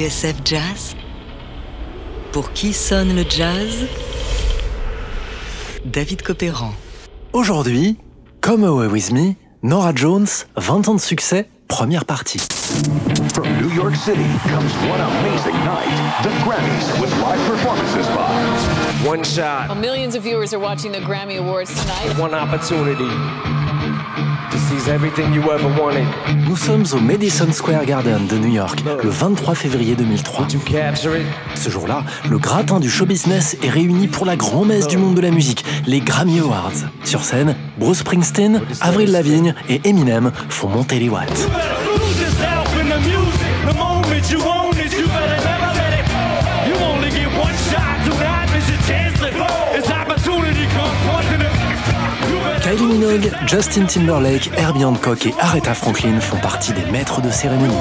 TSF Jazz Pour qui sonne le jazz? David Copéran. Aujourd'hui, Come Away With Me, Nora Jones, 20 ans de succès, première partie. From New York City comes one amazing night. The Grammys with live performances by One shot, Well, millions of viewers are watching the Grammy Awards tonight. one opportunity Nous sommes au Madison Square Garden de New York, le 23 février 2003. to capture it? Ce jour-là, le gratin du show business est réuni pour la grand-messe du monde de la musique, les Grammy Awards. Sur scène, Bruce Springsteen, Avril Lavigne et Eminem font monter les watts. Justin Timberlake, Herbie Hancock et Aretha Franklin font partie des maîtres de cérémonie.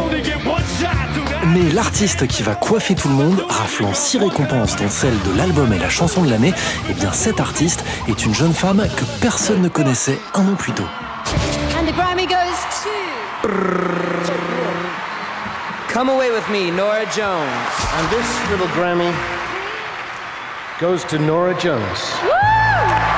Mais l'artiste qui va coiffer tout le monde, raflant six récompenses dont celle de l'album et la chanson de l'année, eh bien cet artiste est une jeune femme que personne ne connaissait un an plus tôt. And the Grammy goes to. Come away with me, Nora Jones. And this little Grammy goes to Nora Jones.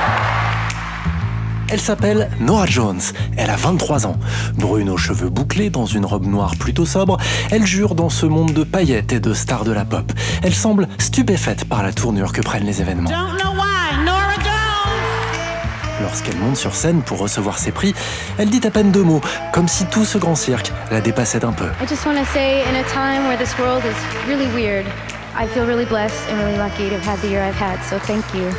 Elle s'appelle Nora Jones, elle a 23 ans. Brune aux cheveux bouclés, dans une robe noire plutôt sobre, elle jure dans ce monde de paillettes et de stars de la pop. Elle semble stupéfaite par la tournure que prennent les événements. Don't know why, Nora Jones. Lorsqu'elle monte sur scène pour recevoir ses prix, elle dit à peine deux mots, comme si tout ce grand cirque la dépassait un peu. I just want to say, in a time where this world is really weird, I feel really blessed and really lucky to have had the year I've had, so thank you.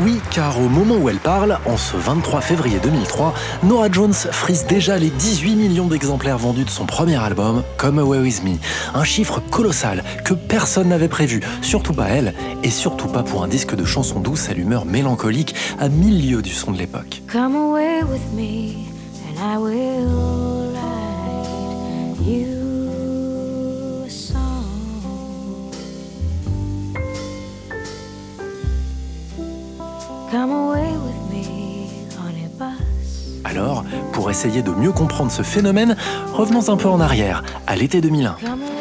Oui, car au moment où elle parle, en ce 23 février 2003, Nora Jones frise déjà les 18 millions d'exemplaires vendus de son premier album, Come Away With Me. Un chiffre colossal que personne n'avait prévu, surtout pas elle, et surtout pas pour un disque de chansons douces à l'humeur mélancolique à mille lieues du son de l'époque. Alors, pour essayer de mieux comprendre ce phénomène, revenons un peu en arrière, à l'été 2001. Come away.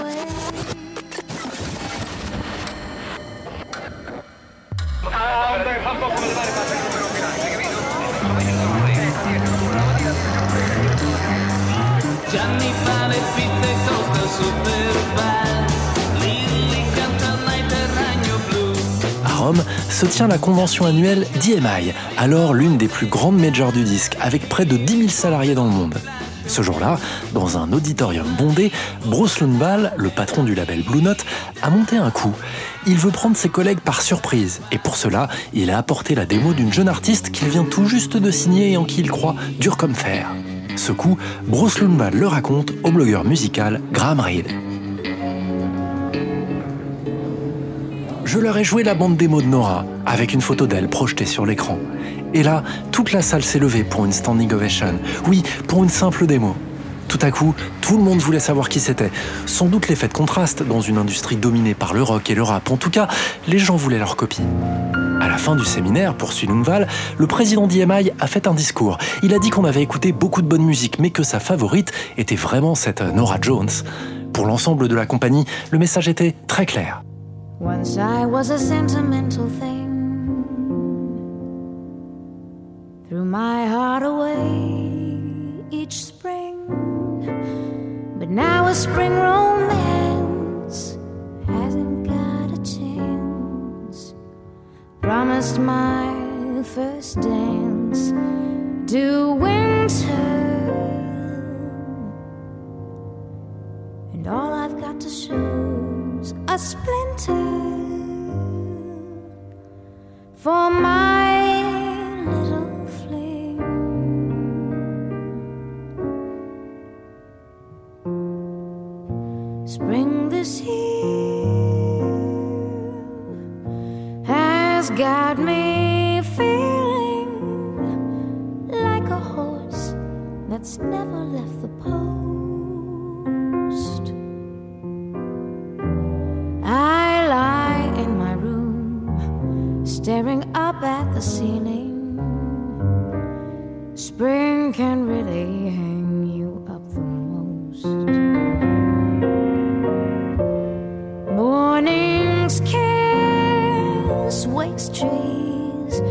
Gianni fa le pizze costa super bad. Se tient la convention annuelle d'EMI, alors l'une des plus grandes majors du disque, avec près de 10 000 salariés dans le monde. Ce jour-là, dans un auditorium bondé, Bruce Lundvall, le patron du label Blue Note, a monté un coup. Il veut prendre ses collègues par surprise, et pour cela, il a apporté la démo d'une jeune artiste qu'il vient tout juste de signer et en qui il croit dur comme fer. Ce coup, Bruce Lundvall le raconte au blogueur musical Graham Reed. Je leur ai joué la bande démo de Nora, avec une photo d'elle projetée sur l'écran. Et là, toute la salle s'est levée pour une standing ovation. Oui, pour une simple démo. Tout à coup, tout le monde voulait savoir qui c'était. Sans doute l'effet de contraste dans une industrie dominée par le rock et le rap. En tout cas, les gens voulaient leur copie. À la fin du séminaire, poursuit Lundvall, le président d'EMI a fait un discours. Il a dit qu'on avait écouté beaucoup de bonne musique, mais que sa favorite était vraiment cette Nora Jones. Pour l'ensemble de la compagnie, le message était très clair. Once I was a sentimental thing. Threw my heart away each spring. But now a spring romance hasn't got a chance. Promised my first dance to winter. And all I've got to show's a splinter for my little fling. Spring this year has got me feeling like a horse that's never left the post. staring up at the ceiling. Spring can really hang you up the most. Morning's kiss wakes trees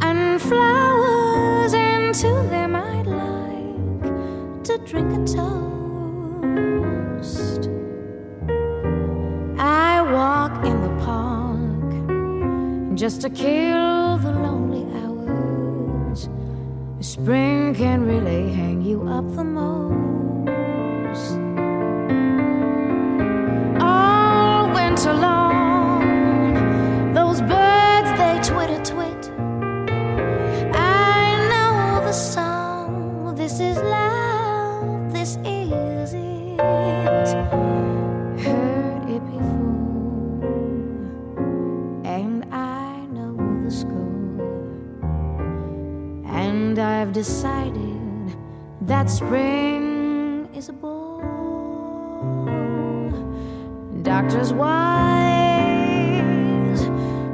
and flowers into them I'd like to drink a toast. Just to kill the lonely hours. Spring can really hang you up the most. All winter long, decided that spring is a bore. Doctors' wives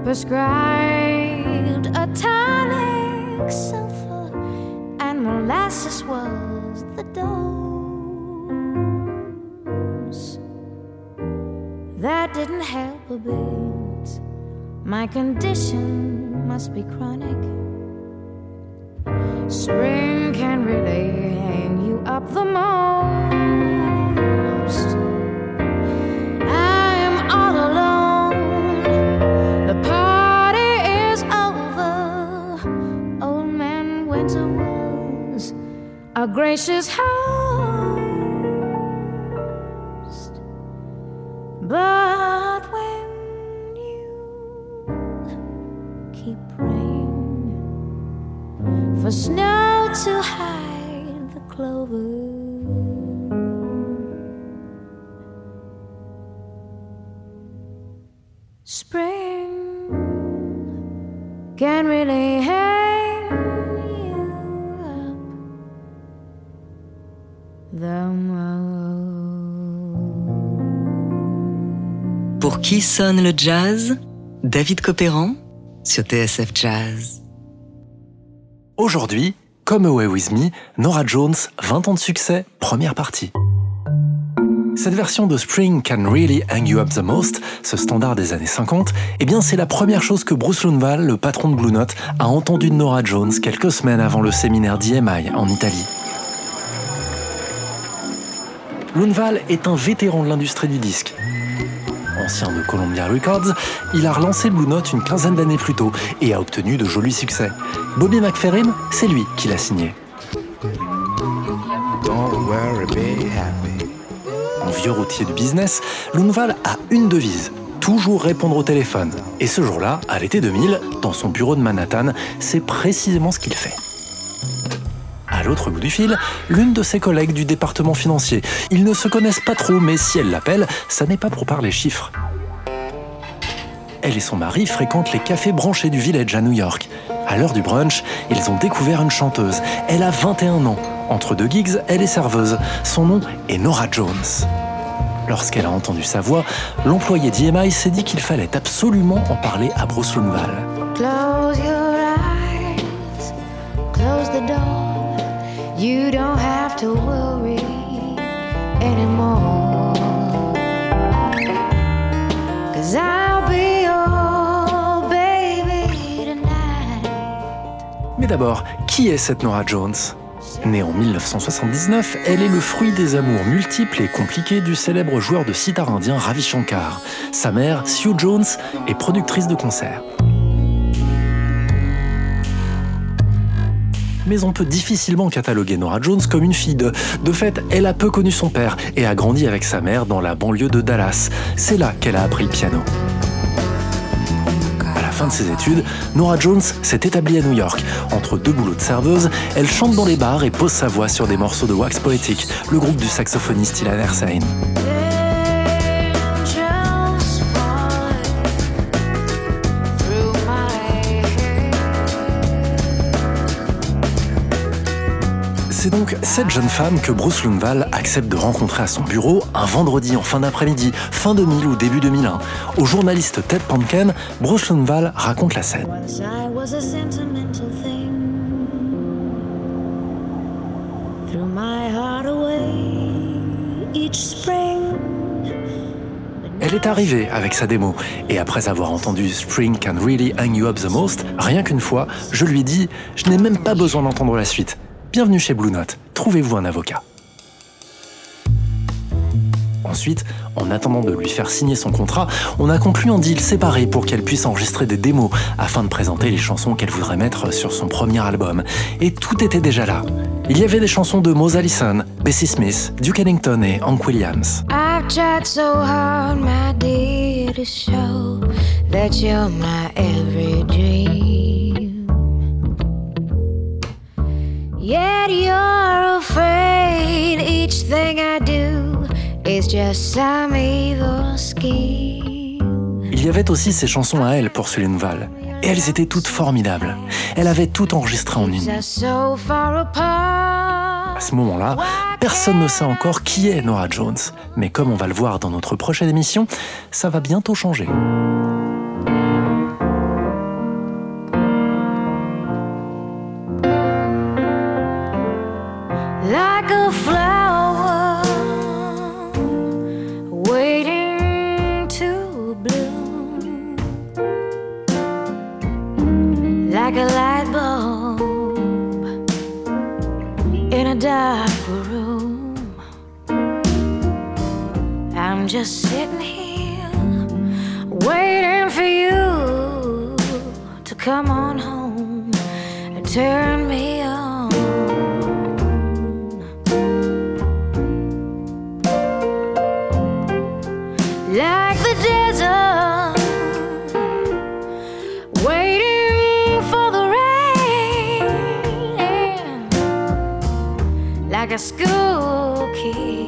prescribed a tonic, sulfur, and molasses was the dose. That didn't help a bit. My condition must be chronic. Spring can really hang you up the most. I'm all alone. The party is over. Old man Winter was a gracious host. Can really hang you up the most. Pour qui sonne le jazz? David Copéran sur TSF Jazz. Aujourd'hui, Come Away With Me, Nora Jones, 20 ans de succès, première partie. Cette version de Spring Can Really Hang You Up the Most, ce standard des années 50, eh bien c'est la première chose que Bruce Lundvall, le patron de Blue Note, a entendu de Nora Jones quelques semaines avant le séminaire d'EMI en Italie. Lundvall est un vétéran de l'industrie du disque. Ancien de Columbia Records, il a relancé Blue Note une quinzaine d'années plus tôt et a obtenu de jolis succès. Bobby McFerrin, c'est lui qui l'a signé. Vieux routier du business, Lundvall a une devise toujours répondre au téléphone. Et ce jour-là, à l'été 2000, dans son bureau de Manhattan, c'est précisément ce qu'il fait. À l'autre bout du fil, l'une de ses collègues du département financier. Ils ne se connaissent pas trop, mais si elle l'appelle, ça n'est pas pour parler chiffres. Elle et son mari fréquentent les cafés branchés du Village à New York. À l'heure du brunch, ils ont découvert une chanteuse. Elle a 21 ans. Entre deux gigs, elle est serveuse. Son nom est Nora Jones. Lorsqu'elle a entendu sa voix, l'employé d'EMI s'est dit qu'il fallait absolument en parler à Bruce Lundvall. Close your eyes, close the door. You don't have to worry anymore. Cause I'll be your baby tonight. Mais d'abord, qui est cette Nora Jones? Née en 1979, elle est le fruit des amours multiples et compliqués du célèbre joueur de sitar indien Ravi Shankar. Sa mère, Sue Jones, est productrice de concerts. Mais on peut difficilement cataloguer Nora Jones comme une fille de. De fait, elle a peu connu son père et a grandi avec sa mère dans la banlieue de Dallas. C'est là qu'elle a appris le piano. De ses études, Nora Jones s'est établie à New York. Entre deux boulots de serveuse, elle chante dans les bars et pose sa voix sur des morceaux de Wax Poetic, le groupe du saxophoniste Ilan Ersain. C'est donc cette jeune femme que Bruce Lundvall accepte de rencontrer à son bureau un vendredi en fin d'après-midi, fin 2000 ou début 2001. Au journaliste Ted Panken, Bruce Lundvall raconte la scène. Elle est arrivée avec sa démo, et après avoir entendu Spring Can Really Hang You Up the Most, rien qu'une fois, je lui dit Je n'ai même pas besoin d'entendre la suite. Bienvenue chez Blue Note, trouvez-vous un avocat. Ensuite, en attendant de lui faire signer son contrat, on a conclu un deal séparé pour qu'elle puisse enregistrer des démos afin de présenter les chansons qu'elle voudrait mettre sur son premier album. Et tout était déjà là. Il y avait des chansons de Mose Allison, Bessie Smith, Duke Ellington et Hank Williams. Il y avait aussi ses chansons à elle pour Sullivan Val. Et elles étaient toutes formidables. Elle avait tout enregistré en une. À ce moment-là, personne ne sait encore qui est Nora Jones. Mais comme on va le voir dans notre prochaine émission, ça va bientôt changer. I'm just sitting here waiting for you to come on home and turn me on. like the desert, waiting for the rain, like a school kid,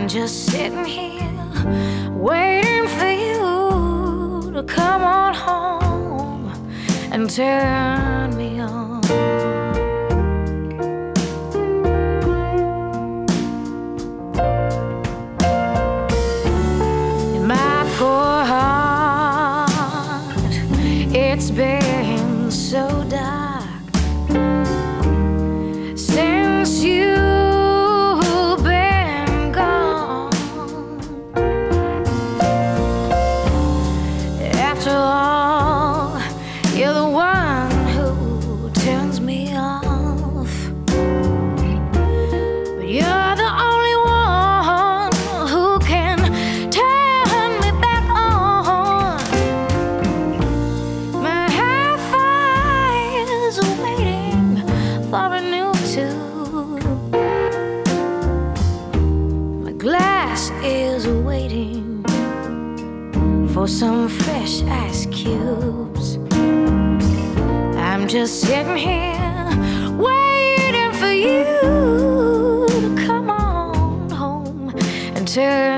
I'm just sitting here, waiting for you to come on home and turn me on. Some fresh ice cubes. I'm just sitting here waiting for you to come on home and turn